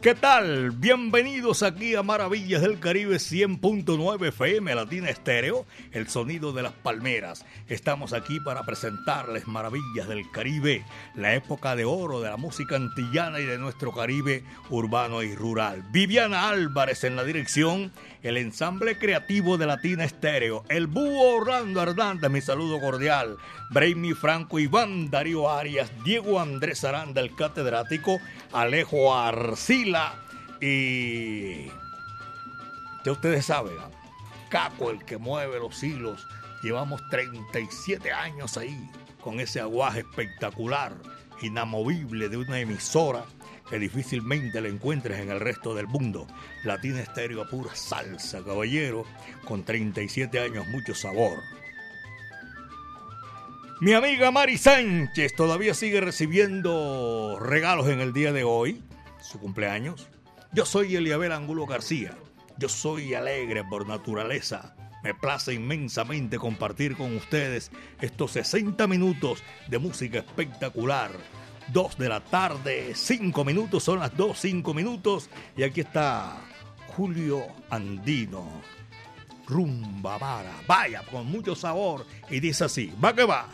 ¿Qué tal? Bienvenidos aquí a Maravillas del Caribe 100.9 FM Latina Estéreo, el sonido de las palmeras. Estamos aquí para presentarles Maravillas del Caribe, la época de oro de la música antillana y de nuestro Caribe urbano y rural. Viviana Álvarez en la dirección, el ensamble creativo de Latina Estéreo, el búho Orlando Hernández, mi saludo cordial. Brainy Franco, Iván Darío Arias, Diego Andrés Aranda, el catedrático, Alejo Arcila y ya ustedes saben, Caco el que mueve los hilos. Llevamos 37 años ahí con ese aguaje espectacular, inamovible de una emisora que difícilmente le encuentres en el resto del mundo. Latina Estéreo a pura salsa, caballero, con 37 años, mucho sabor. Mi amiga Mari Sánchez todavía sigue recibiendo regalos en el día de hoy, su cumpleaños. Yo soy Eliabel Angulo García. Yo soy alegre por naturaleza. Me place inmensamente compartir con ustedes estos 60 minutos de música espectacular. Dos de la tarde, cinco minutos, son las dos, cinco minutos. Y aquí está Julio Andino. Rumba Mara. Vaya, con mucho sabor. Y dice así, va que va.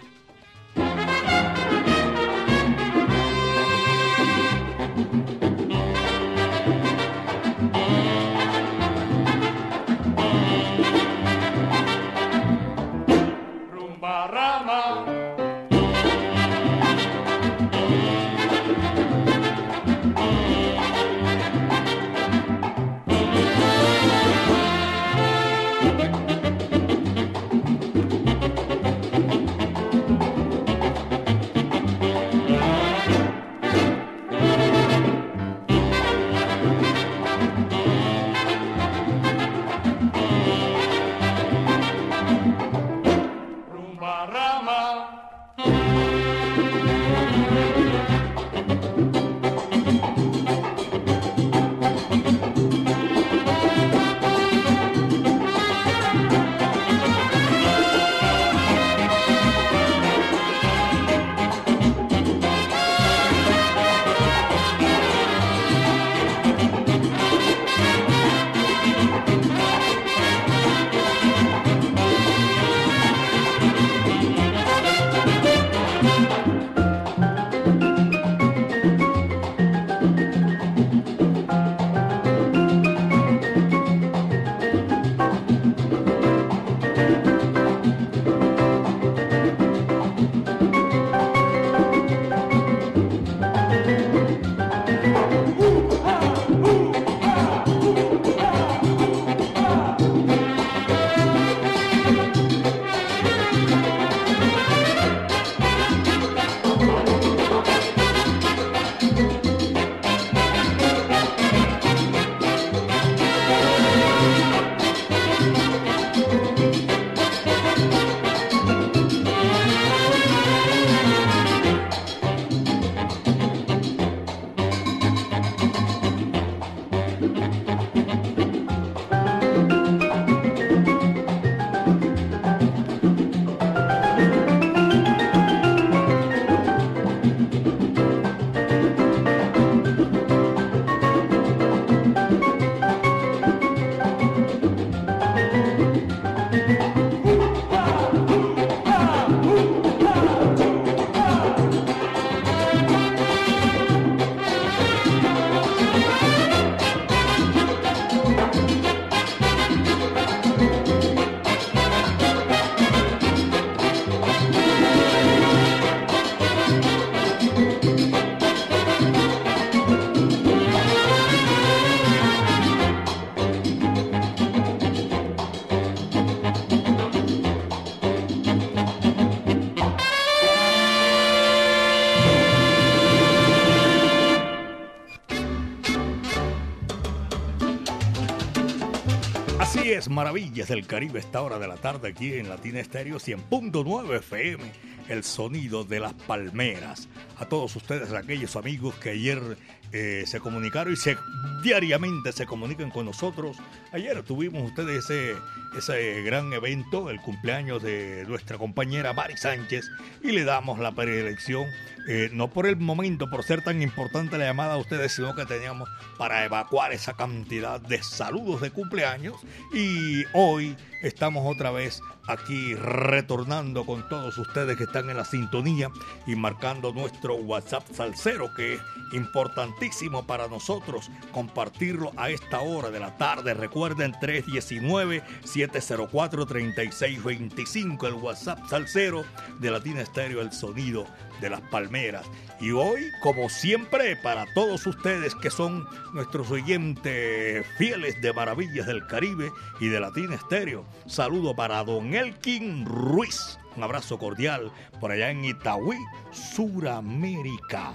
Maravillas del Caribe esta hora de la tarde aquí en Latina Estéreo 100.9 FM, el sonido de las palmeras. A todos ustedes, aquellos amigos que ayer eh, se comunicaron y se, diariamente se comunican con nosotros. Ayer tuvimos ustedes ese, ese gran evento, el cumpleaños de nuestra compañera Mari Sánchez, y le damos la preelección eh, no por el momento, por ser tan importante la llamada a ustedes, sino que teníamos para evacuar esa cantidad de saludos de cumpleaños. Y hoy estamos otra vez aquí retornando con todos ustedes que están en la sintonía y marcando nuestro WhatsApp salsero, que es importantísimo para nosotros compartirlo a esta hora de la tarde. Recuerden 319-704-3625, el WhatsApp salsero de Latina Estéreo, el sonido de las palmeras. Y hoy, como siempre, para todos ustedes que son nuestros oyentes fieles de Maravillas del Caribe y de Latina Estéreo, saludo para Don Elkin Ruiz. Un abrazo cordial por allá en Itaúí, Suramérica.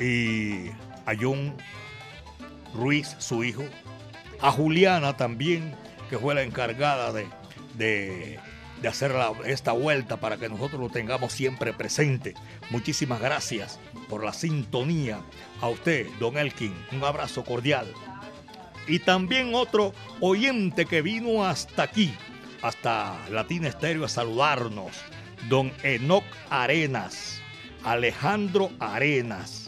Y a John Ruiz, su hijo. A Juliana también, que fue la encargada de, de de hacer esta vuelta para que nosotros lo tengamos siempre presente. Muchísimas gracias por la sintonía. A usted, don Elkin, un abrazo cordial. Y también otro oyente que vino hasta aquí, hasta Latina Estéreo a saludarnos, don Enoc Arenas, Alejandro Arenas,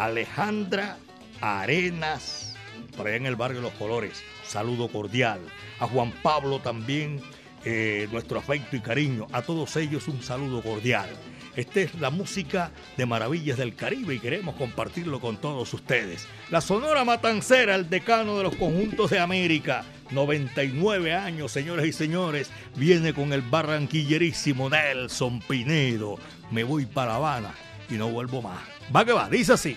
Alejandra Arenas, por allá en el barrio Los Colores, saludo cordial. A Juan Pablo también eh, nuestro afecto y cariño. A todos ellos un saludo cordial. Esta es la música de Maravillas del Caribe y queremos compartirlo con todos ustedes. La Sonora Matancera, el decano de los conjuntos de América, 99 años, señores y señores, viene con el barranquillerísimo Nelson Pinedo. Me voy para Habana y no vuelvo más. Va que va, dice así.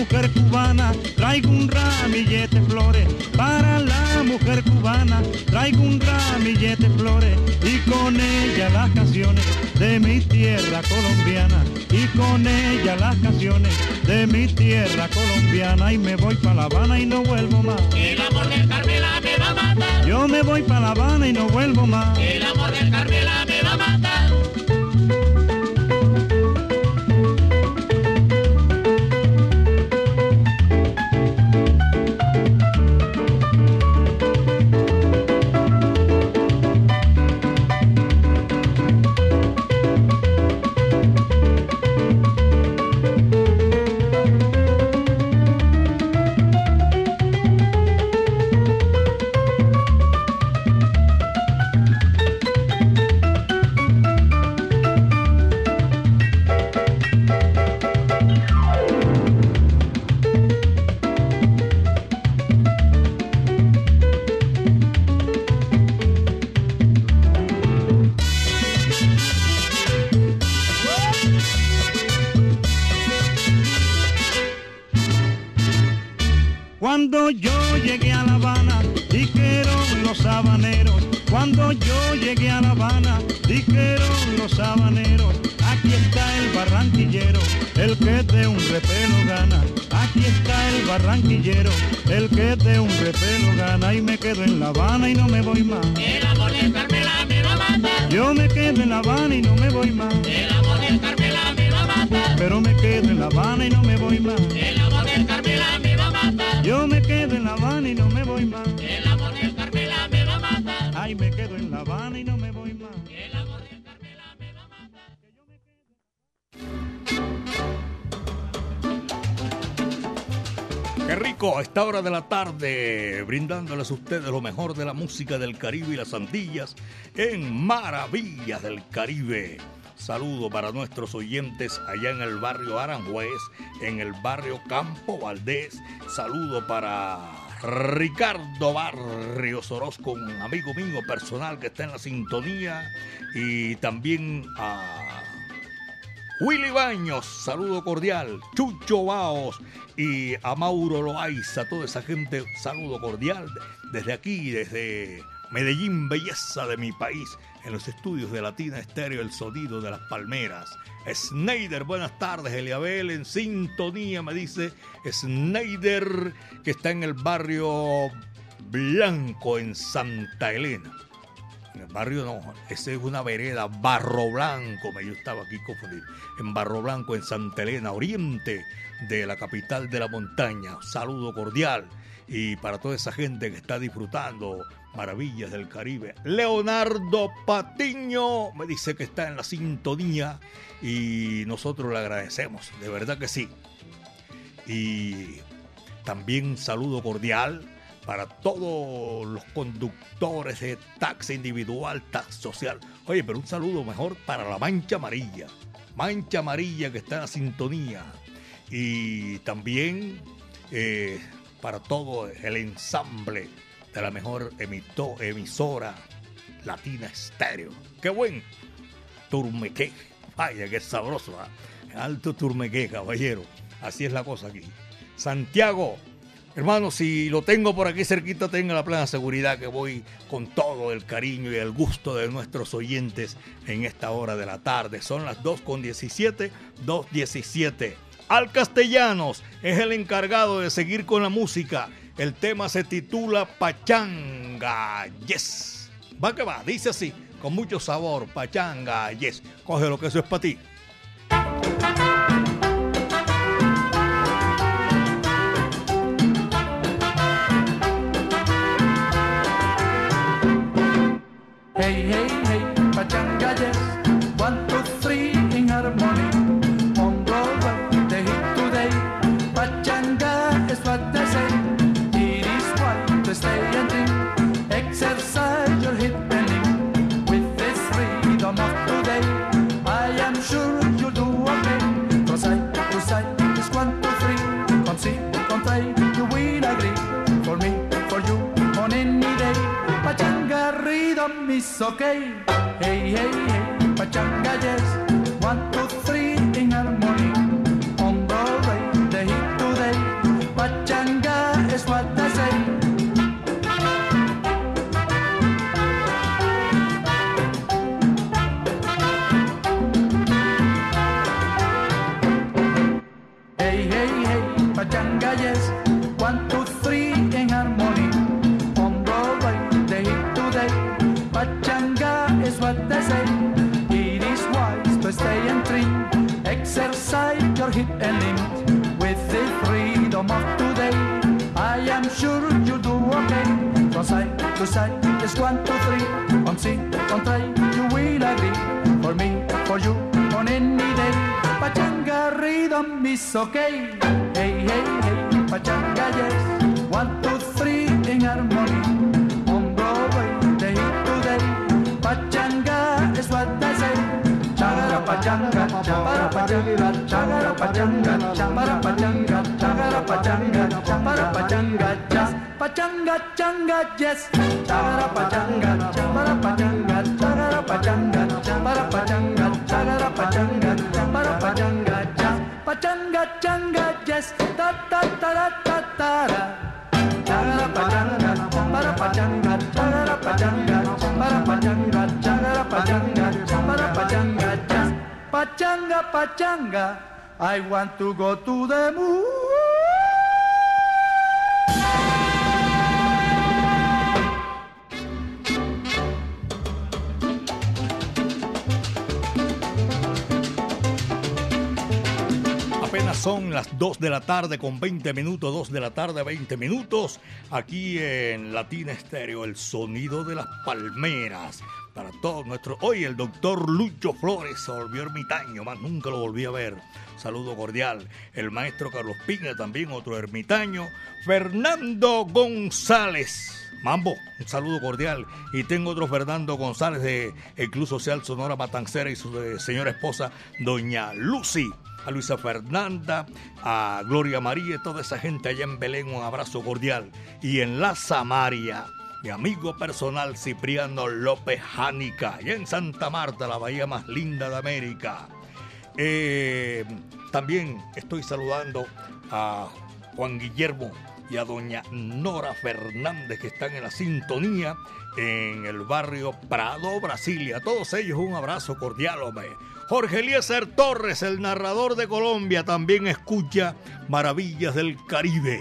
Mujer cubana traigo un ramillete de flores. Para la mujer cubana traigo un ramillete de flores. Y con ella las canciones de mi tierra colombiana. Y con ella las canciones de mi tierra colombiana. Y me voy para La Habana y no vuelvo más. El amor Carmela me va a matar. Yo me voy para La Habana y no vuelvo más. El amor Carmela me de la tarde, brindándoles a ustedes lo mejor de la música del Caribe y las Antillas en Maravillas del Caribe. Saludo para nuestros oyentes allá en el barrio Aranjuez, en el barrio Campo Valdés. Saludo para Ricardo Barrios Orozco, un amigo mío personal que está en la sintonía. Y también a Willy Baños, saludo cordial. Chucho Baos y a Mauro Loaiza, toda esa gente, saludo cordial desde aquí, desde Medellín, belleza de mi país, en los estudios de Latina Estéreo, el sonido de las palmeras. Snyder, buenas tardes, Eliabel, en sintonía, me dice Snyder, que está en el barrio Blanco, en Santa Elena. En el barrio no, esa es una vereda, Barro Blanco, me yo estaba aquí confundido. En Barro Blanco, en Santa Elena, oriente de la capital de la montaña. Saludo cordial. Y para toda esa gente que está disfrutando maravillas del Caribe. Leonardo Patiño me dice que está en la sintonía y nosotros le agradecemos, de verdad que sí. Y también saludo cordial para todos los conductores de taxi individual, taxi social. Oye, pero un saludo mejor para la Mancha Amarilla. Mancha Amarilla que está en la sintonía. Y también eh, para todo el ensamble de la mejor emisora latina estéreo. ¡Qué buen! Turmeque. Vaya, qué sabroso. ¿eh? Alto Turmeque, caballero. Así es la cosa aquí. Santiago, Hermano, si lo tengo por aquí cerquita, tenga la plena seguridad que voy con todo el cariño y el gusto de nuestros oyentes en esta hora de la tarde. Son las 2.17, 2.17. Al Castellanos es el encargado de seguir con la música. El tema se titula Pachanga Yes. Va que va, dice así, con mucho sabor, Pachanga Yes. Coge lo que eso es para ti. Hey, hey, okay. Hey, hey, is okay. Hey, hey, hey, pachanga, yes. One, two, three in harmony. On Broadway, the hit today. Pachanga is what they say. Chagara pachanga, chapara pachanga, chagara pachanga, chapara pachanga, chagara pachanga, chapara pachanga, jazz. Pachanga, changa, yes. Chagara pachanga, chapara pachanga, chagara pachanga, chapara pachanga, chagara pachanga, chapara pachanga. Pachanga, changa, yes. Ta ta ta ta ta ta. Chagara pachanga, chapara pachanga, chagara pachanga, chapara pachanga, chagara pachanga, pachanga. Pachanga, pachanga. I want to go to the moon. Son las 2 de la tarde con 20 minutos, 2 de la tarde 20 minutos, aquí en Latina Estéreo, el sonido de las palmeras. Para todos nuestros... Hoy el doctor Lucho Flores se volvió ermitaño, más nunca lo volví a ver. Saludo cordial. El maestro Carlos Piña, también otro ermitaño. Fernando González. Mambo, un saludo cordial. Y tengo otro Fernando González de el Club Social Sonora Matancera y su eh, señora esposa, doña Lucy a Luisa Fernanda, a Gloria María y toda esa gente allá en Belén, un abrazo cordial. Y en la Samaria, mi amigo personal Cipriano López Jánica, allá en Santa Marta, la bahía más linda de América. Eh, también estoy saludando a Juan Guillermo y a doña Nora Fernández que están en la sintonía en el barrio Prado, Brasilia. A todos ellos un abrazo cordial, hombre. Jorge Eliezer Torres, el narrador de Colombia, también escucha Maravillas del Caribe.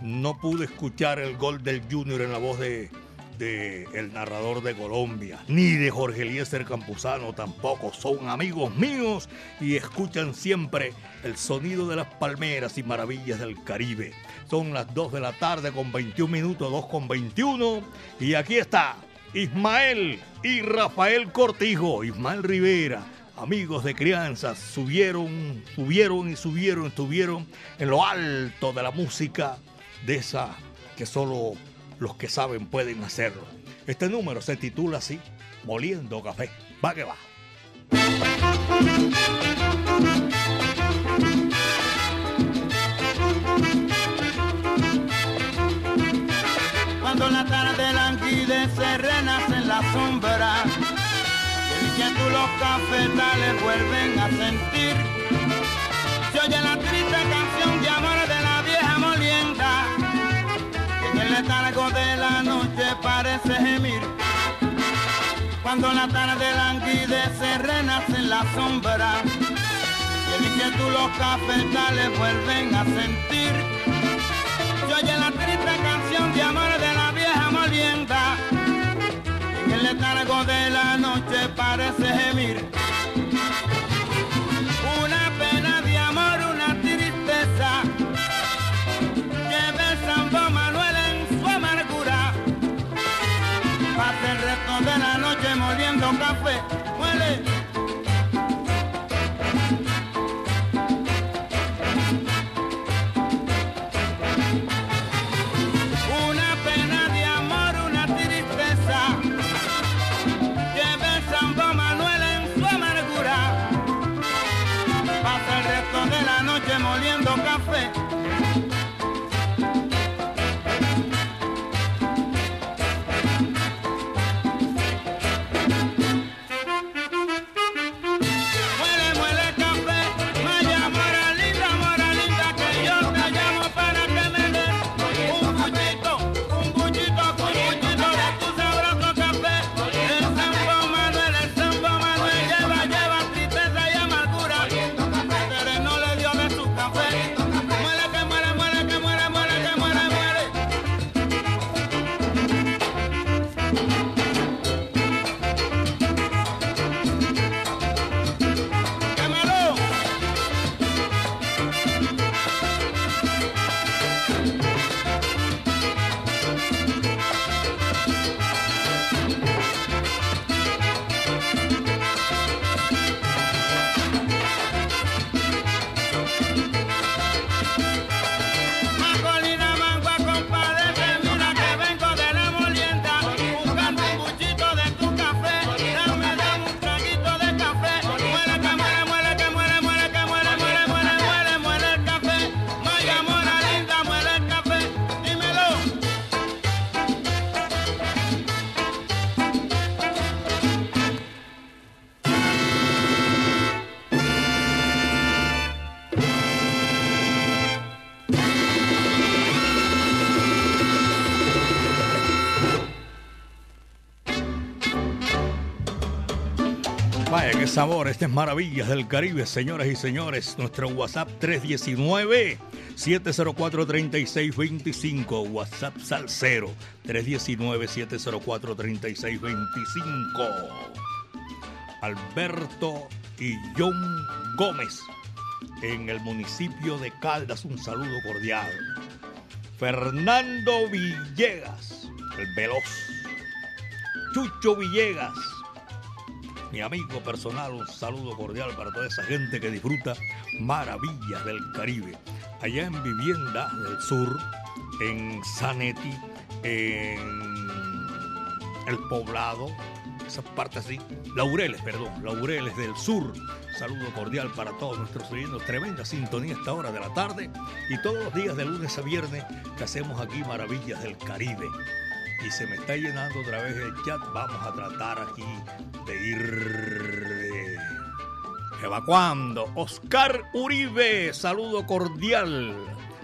No pude escuchar el gol del Junior en la voz de, de el narrador de Colombia, ni de Jorge Eliezer Campuzano tampoco. Son amigos míos y escuchan siempre el sonido de las palmeras y maravillas del Caribe. Son las 2 de la tarde con 21 minutos, 2 con 21. Y aquí está Ismael y Rafael Cortijo, Ismael Rivera, amigos de crianza, subieron, subieron y subieron, estuvieron en lo alto de la música de esa que solo los que saben pueden hacerlo. Este número se titula así, Moliendo Café. Va que va. Cuando la tarde languidece, renace en la sombra. Y el inquietud los cafetales vuelven a sentir. Se oye la triste canción de amor de la vieja molienda. Que en el letargo de la noche parece gemir. Cuando la tarde languidece, renace en la sombra. Y el inquietud los cafetales vuelven a sentir. Se oye la triste canción de amor de la vieja molienda. El letargo de la noche parece gemir. Una pena de amor, una tristeza. Lleva el Sambo Manuel en su amargura. Pasa el resto de la noche moliendo café. Muele. Vaya, qué sabor. Este es Maravillas del Caribe, señoras y señores. Nuestro WhatsApp 319 704-3625. WhatsApp Salcero 319-704-3625. Alberto y John Gómez en el municipio de Caldas, un saludo cordial. Fernando Villegas, el veloz. Chucho Villegas, mi amigo personal, un saludo cordial para toda esa gente que disfruta maravillas del Caribe. Allá en Vivienda del Sur, en Zanetti, en El Poblado, esas partes así. Laureles, perdón, Laureles del Sur. Saludo cordial para todos nuestros oyentes. Tremenda sintonía esta hora de la tarde y todos los días de lunes a viernes que hacemos aquí Maravillas del Caribe. Y se me está llenando otra vez el chat. Vamos a tratar aquí de ir evacuando. Oscar Uribe, saludo cordial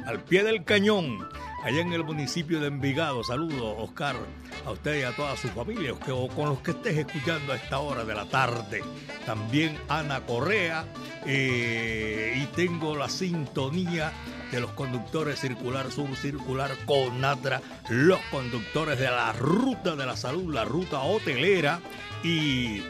al pie del cañón allá en el municipio de Envigado. Saludos, Oscar, a usted y a toda su familia, o con los que estés escuchando a esta hora de la tarde. También Ana Correa, eh, y tengo la sintonía de los conductores circular sur, circular Conatra, los conductores de la ruta de la salud, la ruta hotelera y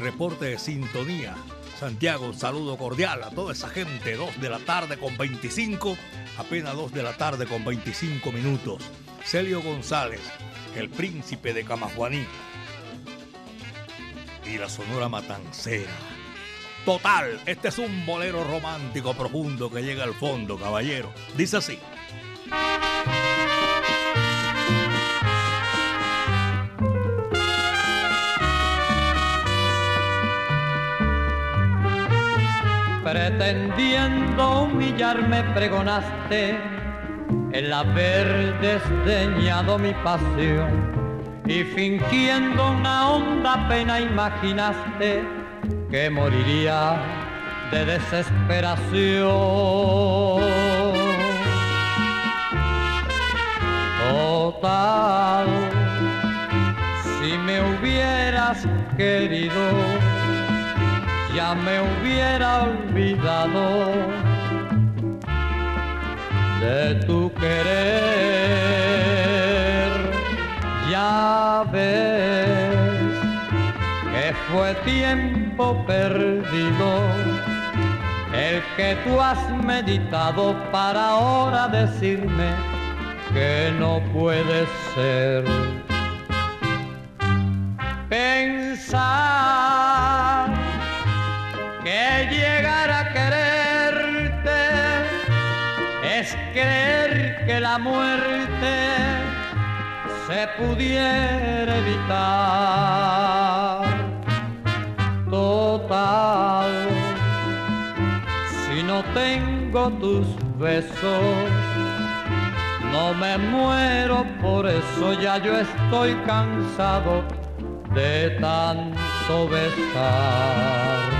reporte de sintonía. Santiago, un saludo cordial a toda esa gente, 2 de la tarde con 25 apenas 2 de la tarde con 25 minutos. Celio González, el príncipe de Camajuaní. Y la Sonora Matancera. Total, este es un bolero romántico profundo que llega al fondo, caballero. Dice así. Pretendiendo humillarme pregonaste el haber desdeñado mi pasión y fingiendo una honda pena imaginaste que moriría de desesperación. Total, si me hubieras querido, ya me hubiera olvidado de tu querer. Ya ves que fue tiempo perdido el que tú has meditado para ahora decirme que no puede ser. Pensar que llegar a quererte es creer que la muerte se pudiera evitar. Total, si no tengo tus besos, no me muero, por eso ya yo estoy cansado de tanto besar.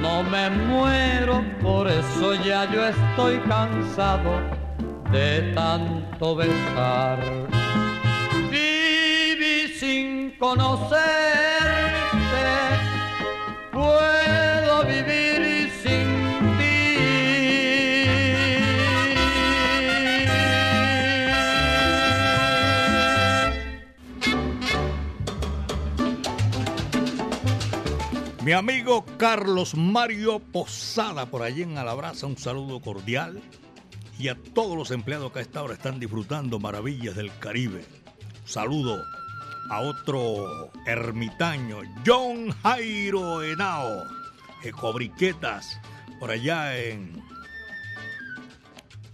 No me muero, por eso ya yo estoy cansado de tanto besar. Viví sin conocerte, Mi amigo Carlos Mario Posada, por allí en Alabraza, un saludo cordial. Y a todos los empleados que a esta hora están disfrutando maravillas del Caribe. Saludo a otro ermitaño, John Jairo Henao, Cobriquetas, por allá en,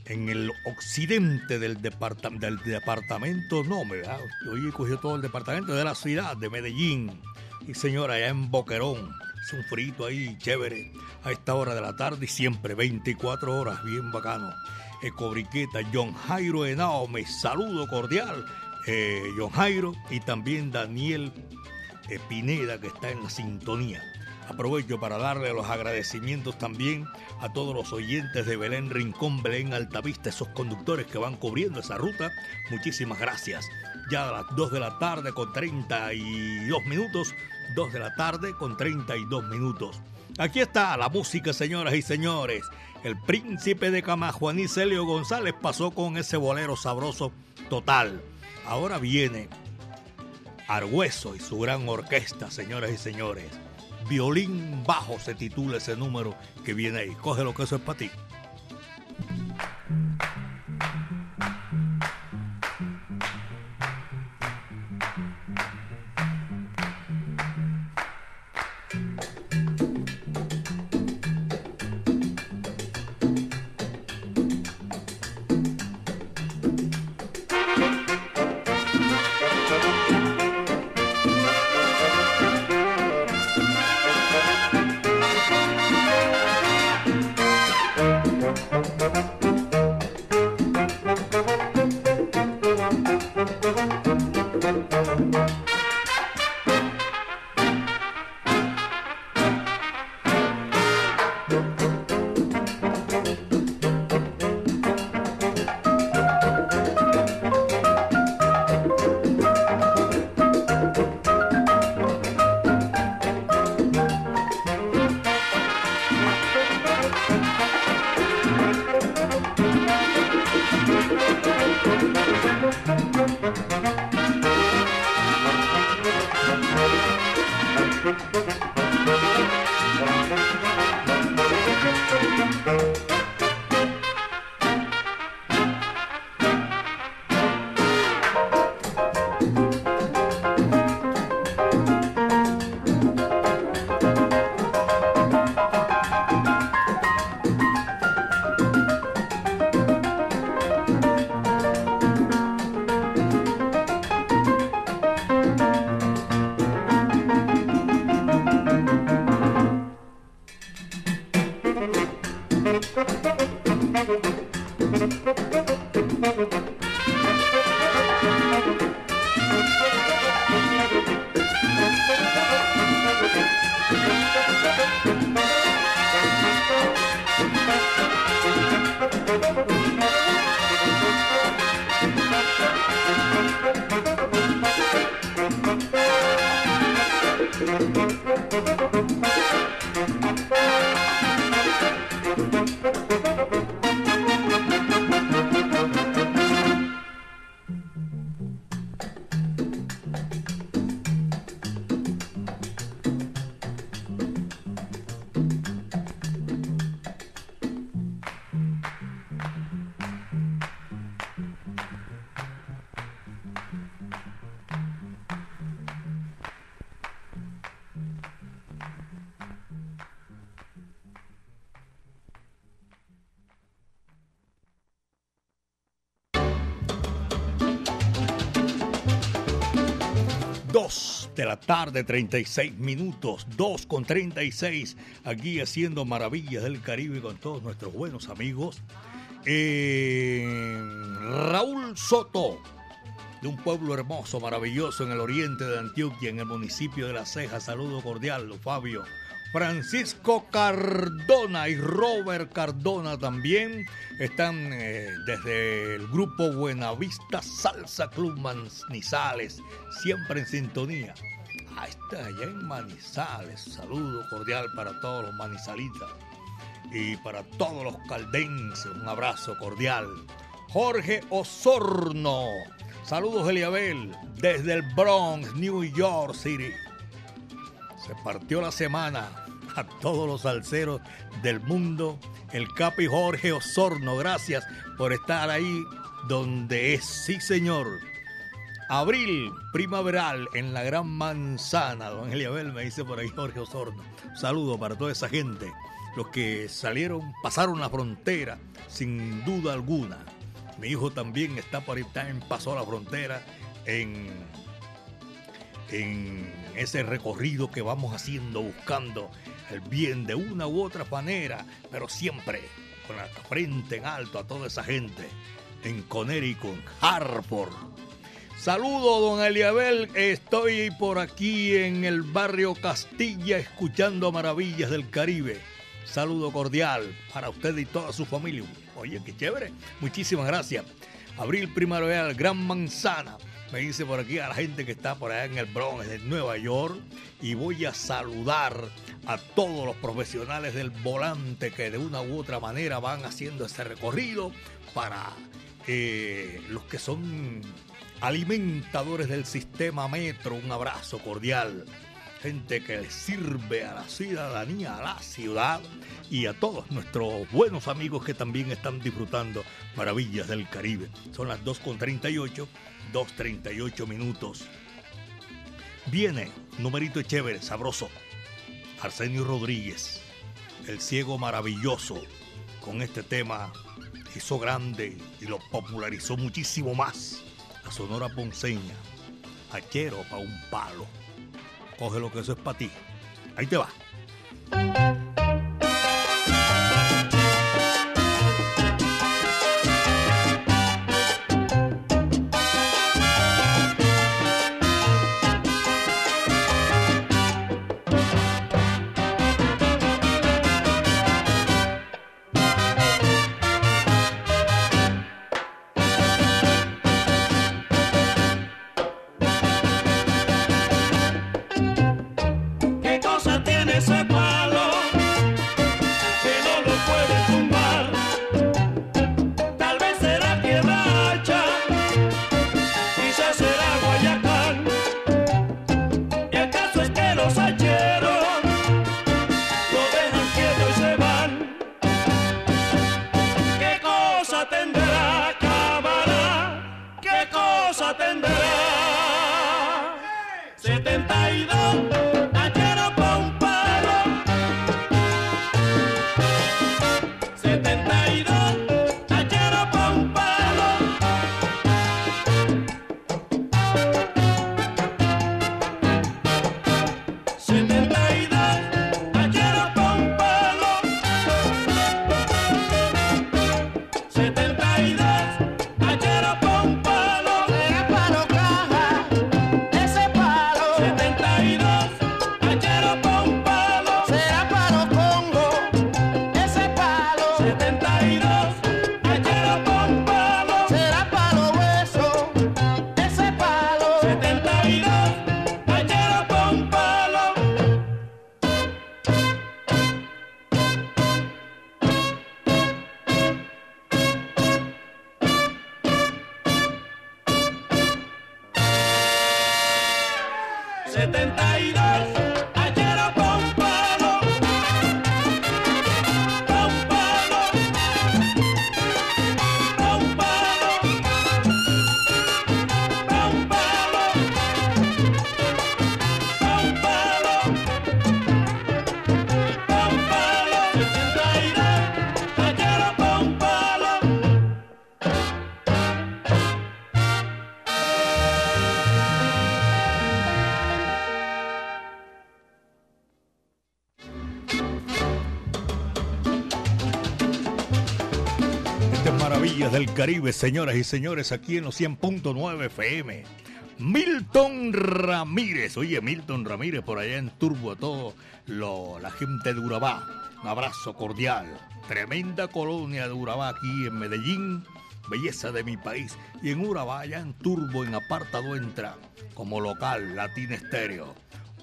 en el occidente del, departam del departamento, no, me hoy cogió todo el departamento de la ciudad de Medellín. Y señora, allá en Boquerón, es un frito ahí chévere a esta hora de la tarde y siempre 24 horas, bien bacano. Ecobriqueta, John Jairo Henao, me saludo cordial, eh, John Jairo y también Daniel eh, Pineda que está en la sintonía. Aprovecho para darle los agradecimientos también a todos los oyentes de Belén Rincón, Belén Altavista, esos conductores que van cubriendo esa ruta. Muchísimas gracias. Ya a las 2 de la tarde con 32 minutos, 2 de la tarde con 32 minutos. Aquí está la música, señoras y señores. El príncipe de Camajuaní, Celio González, pasó con ese bolero sabroso total. Ahora viene Argüeso y su gran orquesta, señoras y señores. Violín bajo se titula ese número que viene ahí. Cógelo que eso es para ti. De la tarde, 36 minutos, 2 con 36, aquí haciendo maravillas del Caribe con todos nuestros buenos amigos. Raúl Soto, de un pueblo hermoso, maravilloso en el oriente de Antioquia, en el municipio de La Ceja. Saludo cordial, Fabio. Francisco Cardona y Robert Cardona también están eh, desde el grupo Buenavista Salsa Club Manizales, siempre en sintonía. Ahí está, allá en Manizales. Saludo cordial para todos los manizalitas y para todos los caldenses. Un abrazo cordial. Jorge Osorno. Saludos, Eliabel, desde el Bronx, New York City. Se partió la semana a todos los salseros del mundo. El Capi Jorge Osorno, gracias por estar ahí donde es. Sí, señor. Abril primaveral en la Gran Manzana. Don Eliabel me dice por ahí Jorge Osorno. saludo para toda esa gente. Los que salieron, pasaron la frontera, sin duda alguna. Mi hijo también está por ahí, también pasó la frontera en, en ese recorrido que vamos haciendo buscando el bien de una u otra manera, pero siempre con la frente en alto a toda esa gente en Connecticut, Hartford. Saludo, don Eliabel. Estoy por aquí en el barrio Castilla escuchando maravillas del Caribe. Saludo cordial para usted y toda su familia. Oye, qué chévere. Muchísimas gracias. Abril Primaveral, Gran Manzana. Me dice por aquí a la gente que está por allá en el Bronx, en Nueva York. Y voy a saludar a todos los profesionales del volante que de una u otra manera van haciendo ese recorrido para eh, los que son alimentadores del sistema metro. Un abrazo cordial. Gente que le sirve a la ciudadanía, a la ciudad y a todos nuestros buenos amigos que también están disfrutando maravillas del Caribe. Son las 2.38, 2.38 minutos. Viene, numerito chévere, sabroso. Arsenio Rodríguez, el ciego maravilloso, con este tema hizo grande y lo popularizó muchísimo más. La Sonora Ponceña, Hachero pa' un palo. Coge lo que eso es para ti. Ahí te va. Maravillas del Caribe, señoras y señores, aquí en los 100.9 FM. Milton Ramírez, oye, Milton Ramírez por allá en Turbo, a todo lo- la gente de Urabá. Un abrazo cordial. Tremenda colonia de Urabá aquí en Medellín, belleza de mi país. Y en Urabá, allá en Turbo, en apartado entra, como local, Latina Estéreo.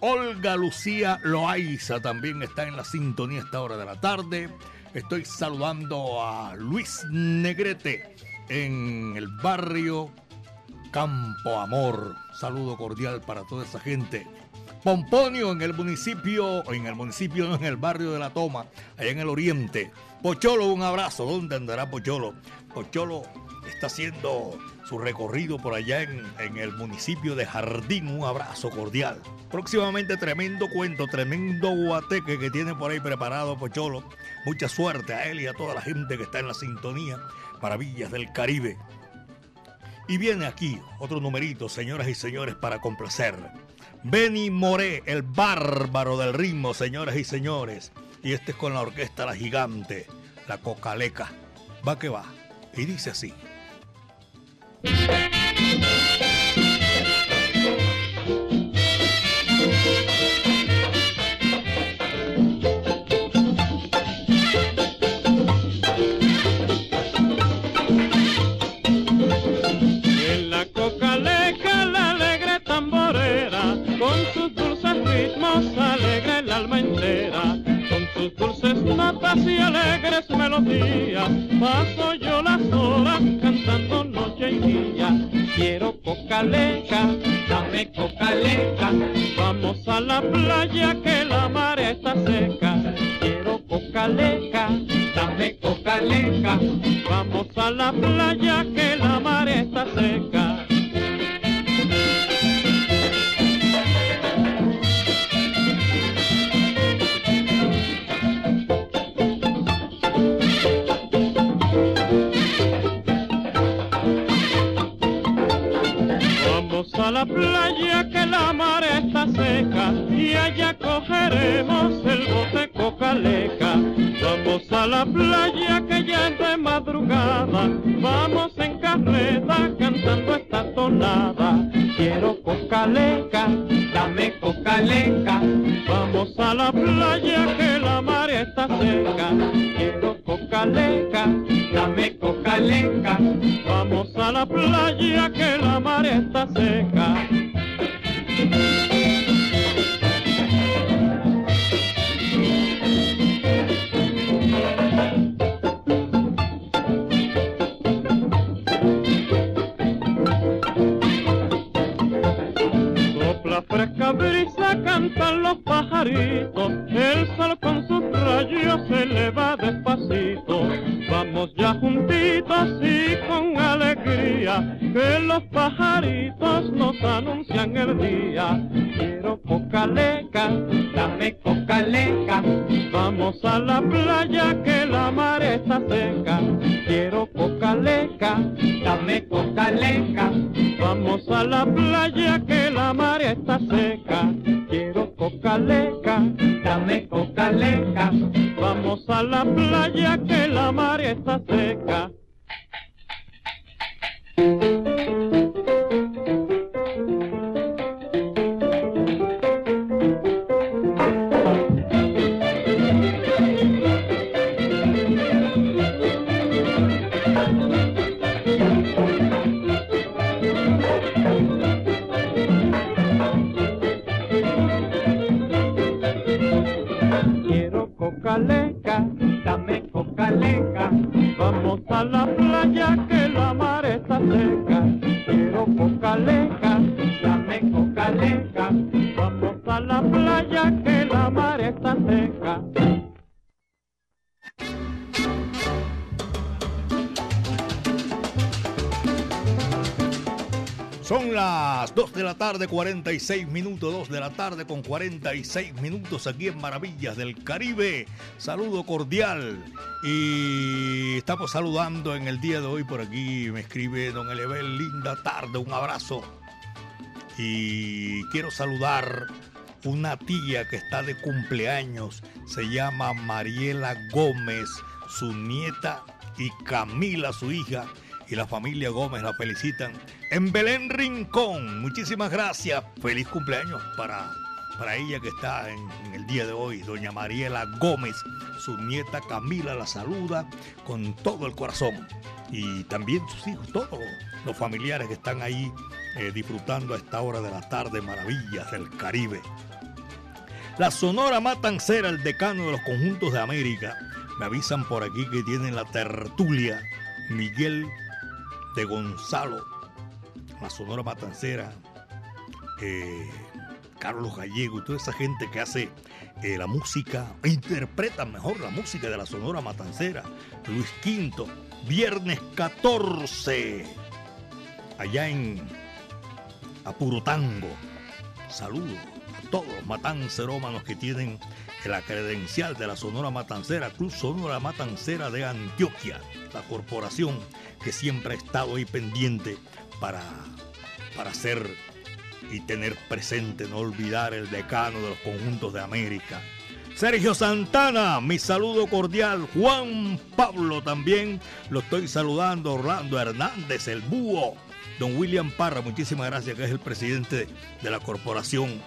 Olga Lucía Loaiza también está en la sintonía esta hora de la tarde. Estoy saludando a Luis Negrete en el barrio Campo Amor. Saludo cordial para toda esa gente. Pomponio en el municipio, en el municipio, en el barrio de La Toma, allá en el oriente. Pocholo, un abrazo. ¿Dónde andará Pocholo? Pocholo está haciendo su recorrido por allá en, el municipio de Jardín. Un abrazo cordial. Próximamente tremendo cuento, tremendo guateque que tiene por ahí preparado Pocholo. Mucha suerte a él y a toda la gente que está en la sintonía. Maravillas del Caribe. Y viene aquí otro numerito, señoras y señores, para complacer. Benny Moré, el bárbaro del ritmo, señoras y señores. Y este es con la orquesta La Gigante. la cocaleca. Va que va. Y dice así. Y alegres melodías, paso yo horas cantando Quiero cocaleca, dame cocaleca, vamos a la playa que la marea está seca. Quiero cocaleca, dame cocaleca, vamos a la playa que la marea está seca. La playa que la marea está seca y allá cogeremos el bote cocaleca. Vamos a la playa que ya es de madrugada, vamos en carreta cantando esta tonada. Quiero cocaleca, dame cocaleca. Vamos a la playa que la marea está seca. Quiero cocaleca, dame cocaleca. Vamos a la playa que la marea está seca. Los pajaritos, el sol con sus rayos se eleva despacito. Vamos ya juntitos y con alegría, que los pajaritos nos anuncian el día. Quiero cocaleca, dame cocaleca, vamos a la playa que la mar está seca. Quiero cocaleca, dame cocaleca, vamos a la playa que la mar está seca. Vamos a la playa que la mar está seca. Tarde, 46 minutos, 2 de la tarde con 46 minutos aquí en Maravillas del Caribe. Saludo cordial. Y estamos saludando en el día de hoy por aquí. Me escribe don Elebel, linda tarde, un abrazo. Y quiero saludar una tía que está de cumpleaños. Se llama Mariela Gómez, su nieta y Camila, su hija y la familia Gómez la felicitan en Belén Rincón. Muchísimas gracias. Feliz cumpleaños para, para ella que está en, el día de hoy, doña Mariela Gómez. Su nieta Camila la saluda con todo el corazón. Y también sus hijos, todos los familiares que están ahí eh, disfrutando a esta hora de la tarde maravillas del Caribe. La Sonora Matancera, el decano de los conjuntos de América, me avisan por aquí que tienen la tertulia Miguel de Gonzalo, la Sonora Matancera, eh, Carlos Gallego y toda esa gente que hace eh, la música, interpreta mejor la música de la Sonora Matancera, Luis Quinto, viernes 14, allá en Apurotango. Saludos a todos los matancerómanos que tienen la credencial de la Sonora Matancera, Cruz Sonora Matancera de Antioquia, la corporación que siempre ha estado ahí pendiente para, para hacer y tener presente, no olvidar el decano de los conjuntos de América, Sergio Santana, mi saludo cordial. Juan Pablo también lo estoy saludando. Orlando Hernández, el búho. Don William Parra, muchísimas gracias, que es el presidente de la corporación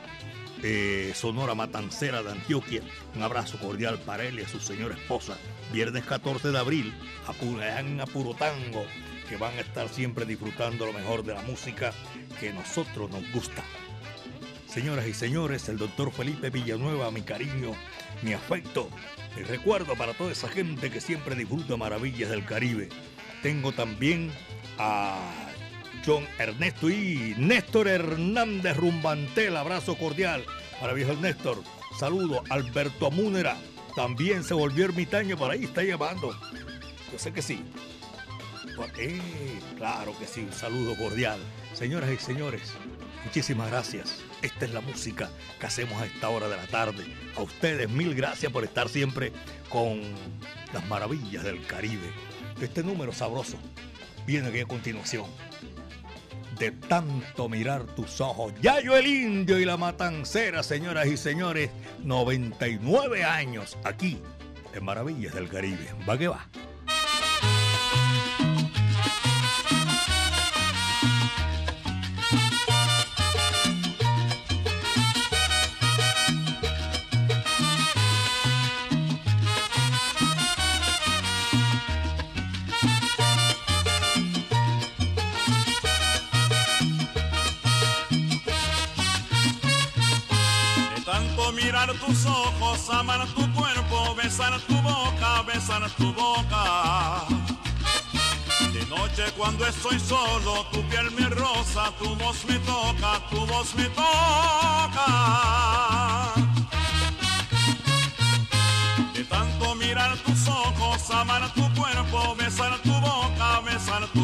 eh, Sonora Matancera de Antioquia. Un abrazo cordial para él y a su señora esposa. Viernes 14 de abril, en Apurotango, que van a estar siempre disfrutando lo mejor de la música que a nosotros nos gusta. Señoras y señores, el doctor Felipe Villanueva, mi cariño, mi afecto, mi recuerdo para toda esa gente que siempre disfruta maravillas del Caribe. Tengo también a John Ernesto y Néstor Hernández Rumbantel, abrazo cordial para viejo Néstor. Saludo, Alberto Múnera, también se volvió ermitaño, por ahí está llamando. Yo sé que sí. Eh, claro que sí, un saludo cordial. Señoras y señores, muchísimas gracias. Esta es la música que hacemos a esta hora de la tarde. A ustedes mil gracias por estar siempre con las maravillas del Caribe. Este número sabroso viene aquí a continuación. De tanto mirar tus ojos. Yayo el Indio y la Matancera, señoras y señores. 99 años aquí en Maravillas del Caribe. Va que va. Ojos, amar tu cuerpo, besar tu boca, besar tu boca. De noche cuando estoy solo, tu piel me rosa, tu voz me toca, tu voz me toca. De tanto mirar tus ojos, amar tu cuerpo, besar tu boca, besar tu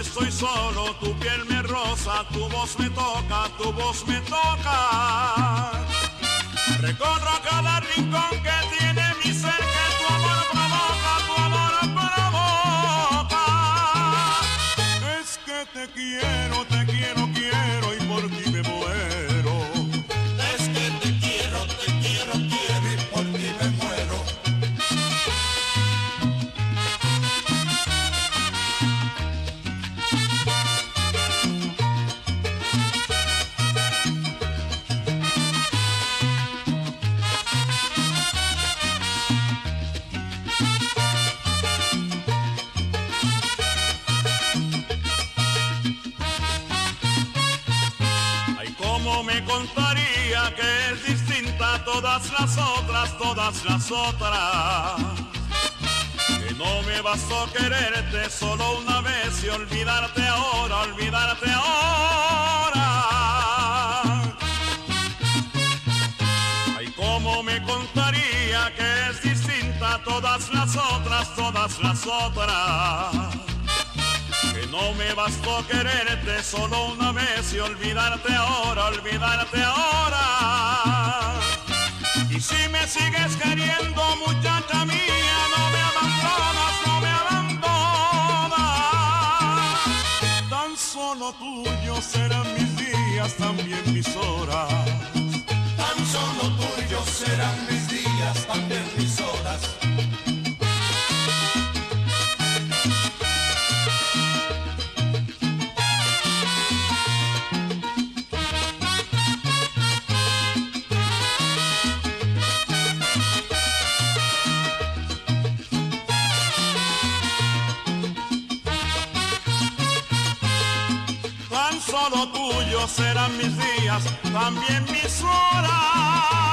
estoy solo, tu piel me rosa, tu voz me toca, tu voz me toca. Recorro cada rincón que tiene mi ser, que tu amor provoca, tu amor provoca. Es que te quiero, te todas las otras, todas las otras. Que no me bastó quererte solo una vez y olvidarte ahora, olvidarte ahora. Ay, cómo me contaría que es distinta todas las otras, todas las otras no me bastó quererte solo una vez y olvidarte ahora, olvidarte ahora. Y si me sigues queriendo, muchacha mía, no me abandonas, no me abandonas. Tan solo tuyo serán mis días, también mis horas. Tan solo tuyos serán mis días, también mis horas. También mis horas.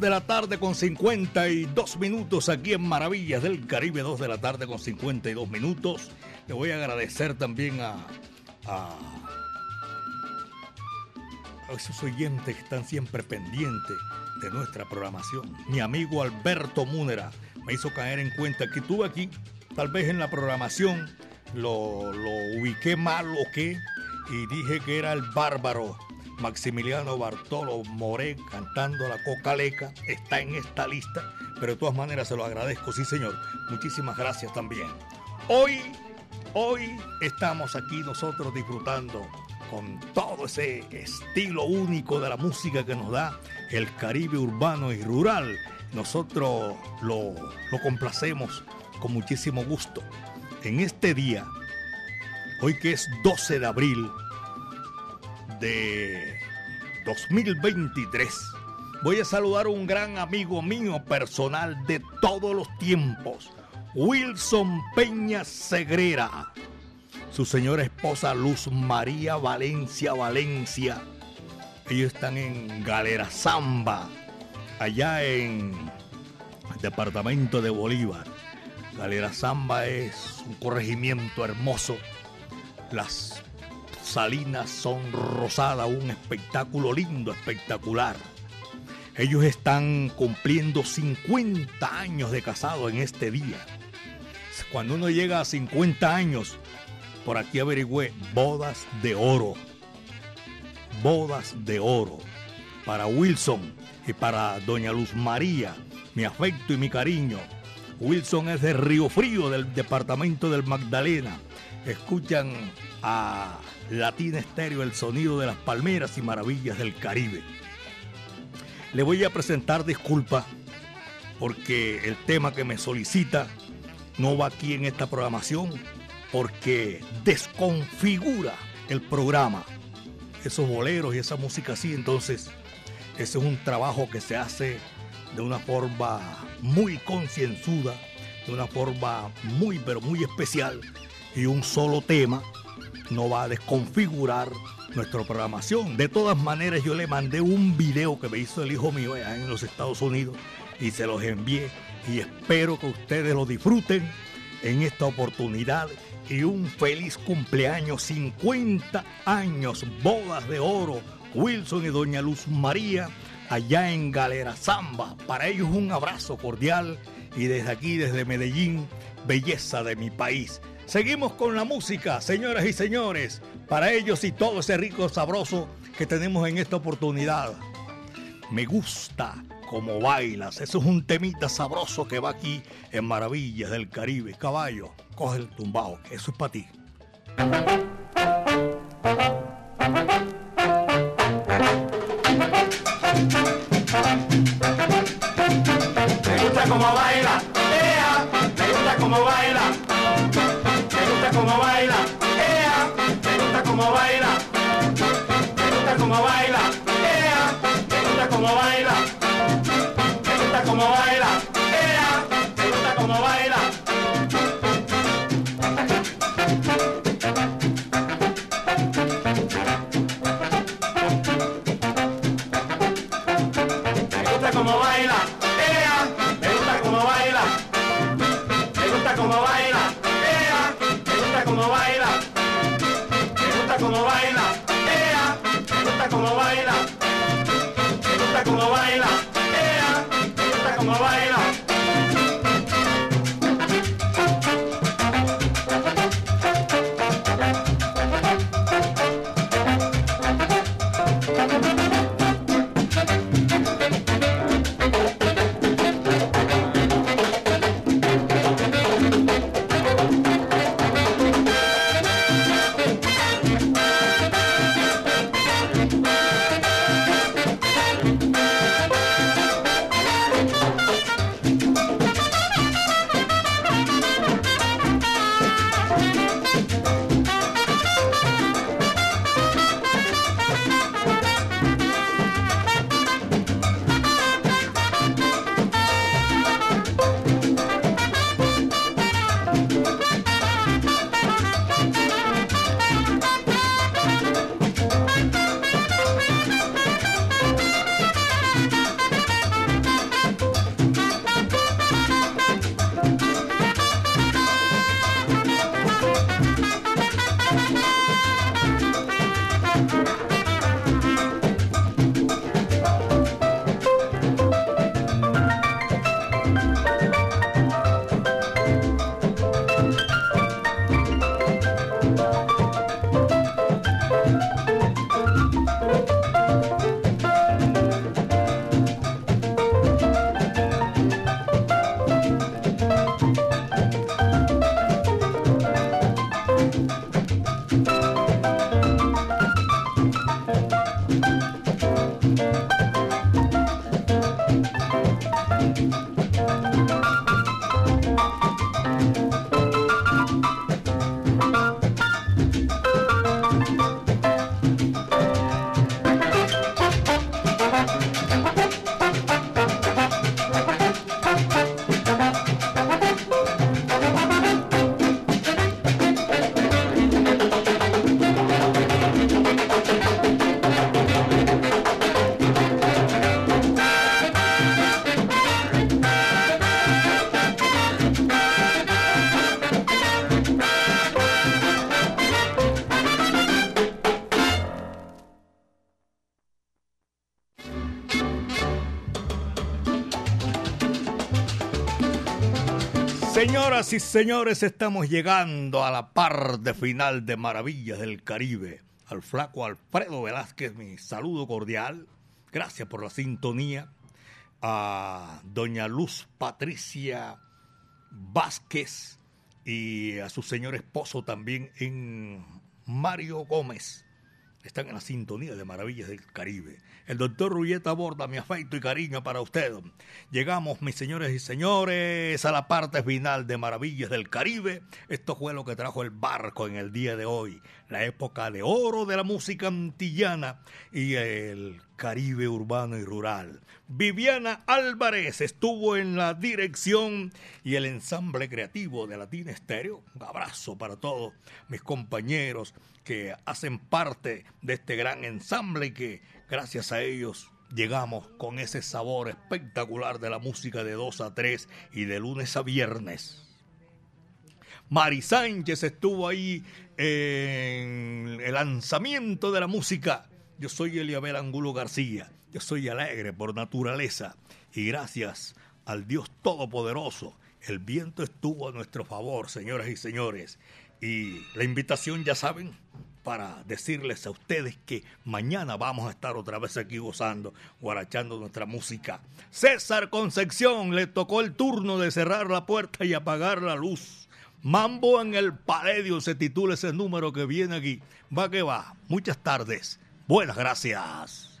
De la tarde con 52 minutos aquí en Maravillas del Caribe, 2 de la tarde con 52 minutos. Le voy a agradecer también a, a, a esos oyentes que están siempre pendientes de nuestra programación. Mi amigo Alberto Múnera, me hizo caer en cuenta que tuve aquí, tal vez en la programación, lo, lo ubiqué mal o qué, y dije que era el bárbaro Maximiliano Bartolo Moré cantando la Cocaleca. Está en esta lista, pero de todas maneras se lo agradezco, sí señor. Muchísimas gracias también. Hoy, hoy estamos aquí nosotros disfrutando con todo ese estilo único de la música que nos da el Caribe urbano y rural. Nosotros lo, lo complacemos con muchísimo gusto. En este día, hoy que es 12 de abril de 2023, voy a saludar a un gran amigo mío personal de todos los tiempos, Wilson Peña Segrera su señora esposa Luz María Valencia Valencia. Ellos están en Galera Zamba, allá en el departamento de Bolívar. Galera Zamba es un corregimiento hermoso. Las salinas son rosadas, un espectáculo lindo, espectacular. Ellos están cumpliendo 50 años de casado en este día. Cuando uno llega a 50 años, por aquí averigüé bodas de oro. Bodas de oro. Para Wilson y para Doña Luz María, mi afecto y mi cariño. Wilson es de Río Frío, del departamento del Magdalena. Escuchan a Latina Estéreo el sonido de las palmeras y maravillas del Caribe. Le voy a presentar disculpas porque el tema que me solicita no va aquí en esta programación porque desconfigura el programa. Esos boleros y esa música así, entonces ese es un trabajo que se hace de una forma muy concienzuda, de una forma muy pero muy especial y un solo tema no va a desconfigurar nuestra programación. De todas maneras yo le mandé un video que me hizo el hijo mío allá en los Estados Unidos y se los envié y espero que ustedes lo disfruten en esta oportunidad y un feliz cumpleaños, 50 años, bodas de oro, Wilson y Doña Luz María, allá en Galera Zamba. Para ellos un abrazo cordial y desde aquí, desde Medellín, belleza de mi país. Seguimos con la música, señoras y señores, para ellos y todo ese rico sabroso que tenemos en esta oportunidad. Me gusta como bailas. Eso es un temita sabroso que va aquí en Maravillas del Caribe. Caballo, coge el tumbao, eso es para ti. Y señores, estamos llegando a la parte final de Maravillas del Caribe. Al flaco Alfredo Velázquez, mi saludo cordial. Gracias por la sintonía. A doña Luz Patricia Vázquez y a su señor esposo también en Mario Gómez. Están en la sintonía de Maravillas del Caribe. El doctor Rulleta aborda mi afecto y cariño para usted. Llegamos, mis señores y señores, a la parte final de Maravillas del Caribe. Esto fue lo que trajo el barco en el día de hoy. La época de oro de la música antillana y el Caribe urbano y rural. Viviana Álvarez estuvo en la dirección y el ensamble creativo de Latina Estéreo. Un abrazo para todos mis compañeros que hacen parte de este gran ensamble y que gracias a ellos llegamos con ese sabor espectacular de la música de 2 a 3 y de lunes a viernes. Mari Sánchez estuvo ahí en el lanzamiento de la música. Yo soy Eliabel Angulo García. Yo soy alegre por naturaleza y gracias al Dios Todopoderoso, el viento estuvo a nuestro favor, señoras y señores. Y la invitación, ya saben, para decirles a ustedes que mañana vamos a estar otra vez aquí gozando, guarachando nuestra música. César Concepción le tocó el turno de cerrar la puerta y apagar la luz. Mambo en el Paledio se titula ese número que viene aquí. Va que va. Muchas tardes. Buenas gracias.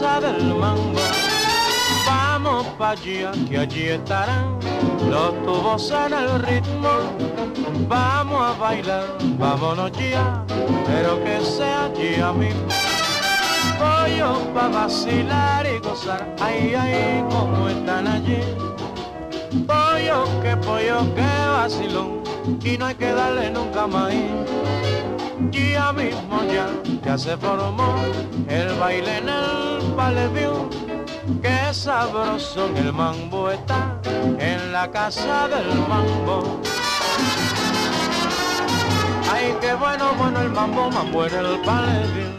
Del mambo. Vamos pa' allá que allí estarán los tubos en el ritmo. Vamos a bailar, vámonos ya, pero que sea allí mismo. Pollo pa' vacilar y gozar, ay, ay, como están allí. Pollo, que pollo, que vacilón, y no hay que darle nunca más. Ya mismo ya, ya se formó el baile en el palevión. Qué sabroso en el mambo está en la casa del mambo. Ay, qué bueno, bueno el mambo, mambo en el palevión.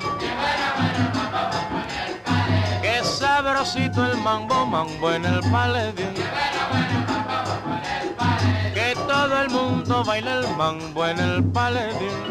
Qué sabrosito el mambo, mambo en el palevión. Que todo el mundo baile el mambo en el palevión.